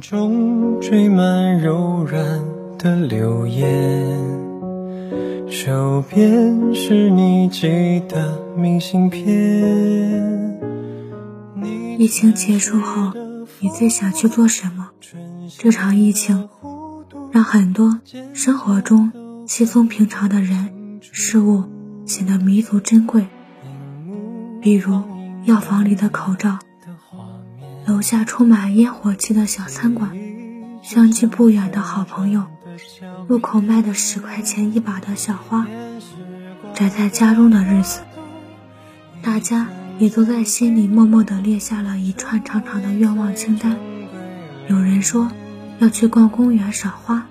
中缀满柔软的流言，手边是你寄的明信片。疫情结束后，你最想去做什么？这场疫情让很多生活中稀松平常的人事物显得弥足珍贵，比如药房里的口罩。楼下充满烟火气的小餐馆，相距不远的好朋友，路口卖的十块钱一把的小花，宅在家中的日子，大家也都在心里默默地列下了一串长长的愿望清单。有人说要去逛公园赏花，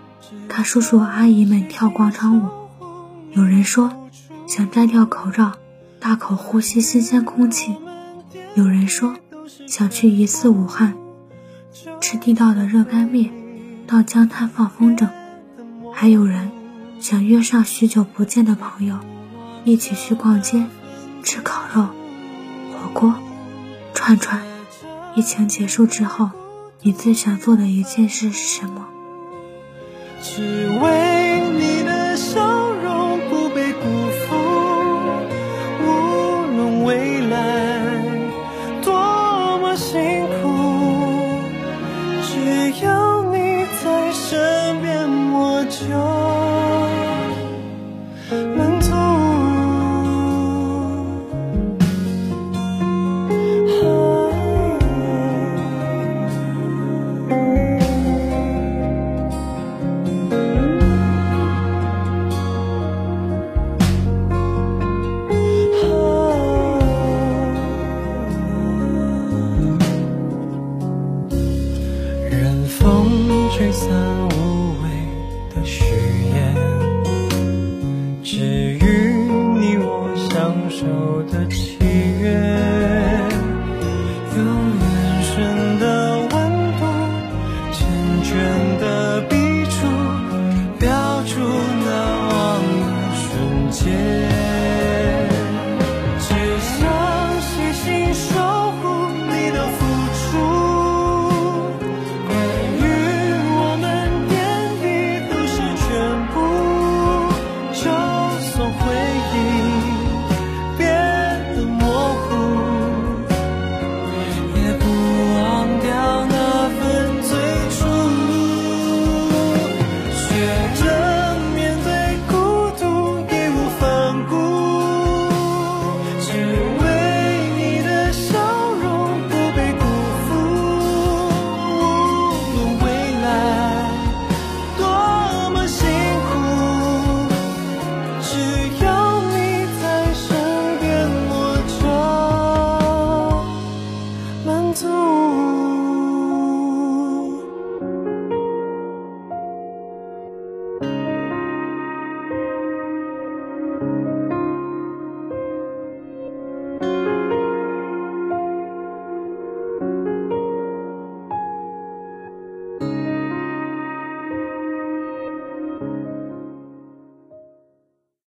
看叔叔阿姨们跳广场舞；有人说想摘掉口罩，大口呼吸新鲜空气；有人说。想去一次武汉，吃地道的热干面，到江滩放风筝；还有人想约上许久不见的朋友，一起去逛街，吃烤肉、火锅、串串。疫情结束之后，你最想做的一件事是什么？只为吹散无谓的誓言，只与你我相守的契约，用眼神的温度，缱绻。会。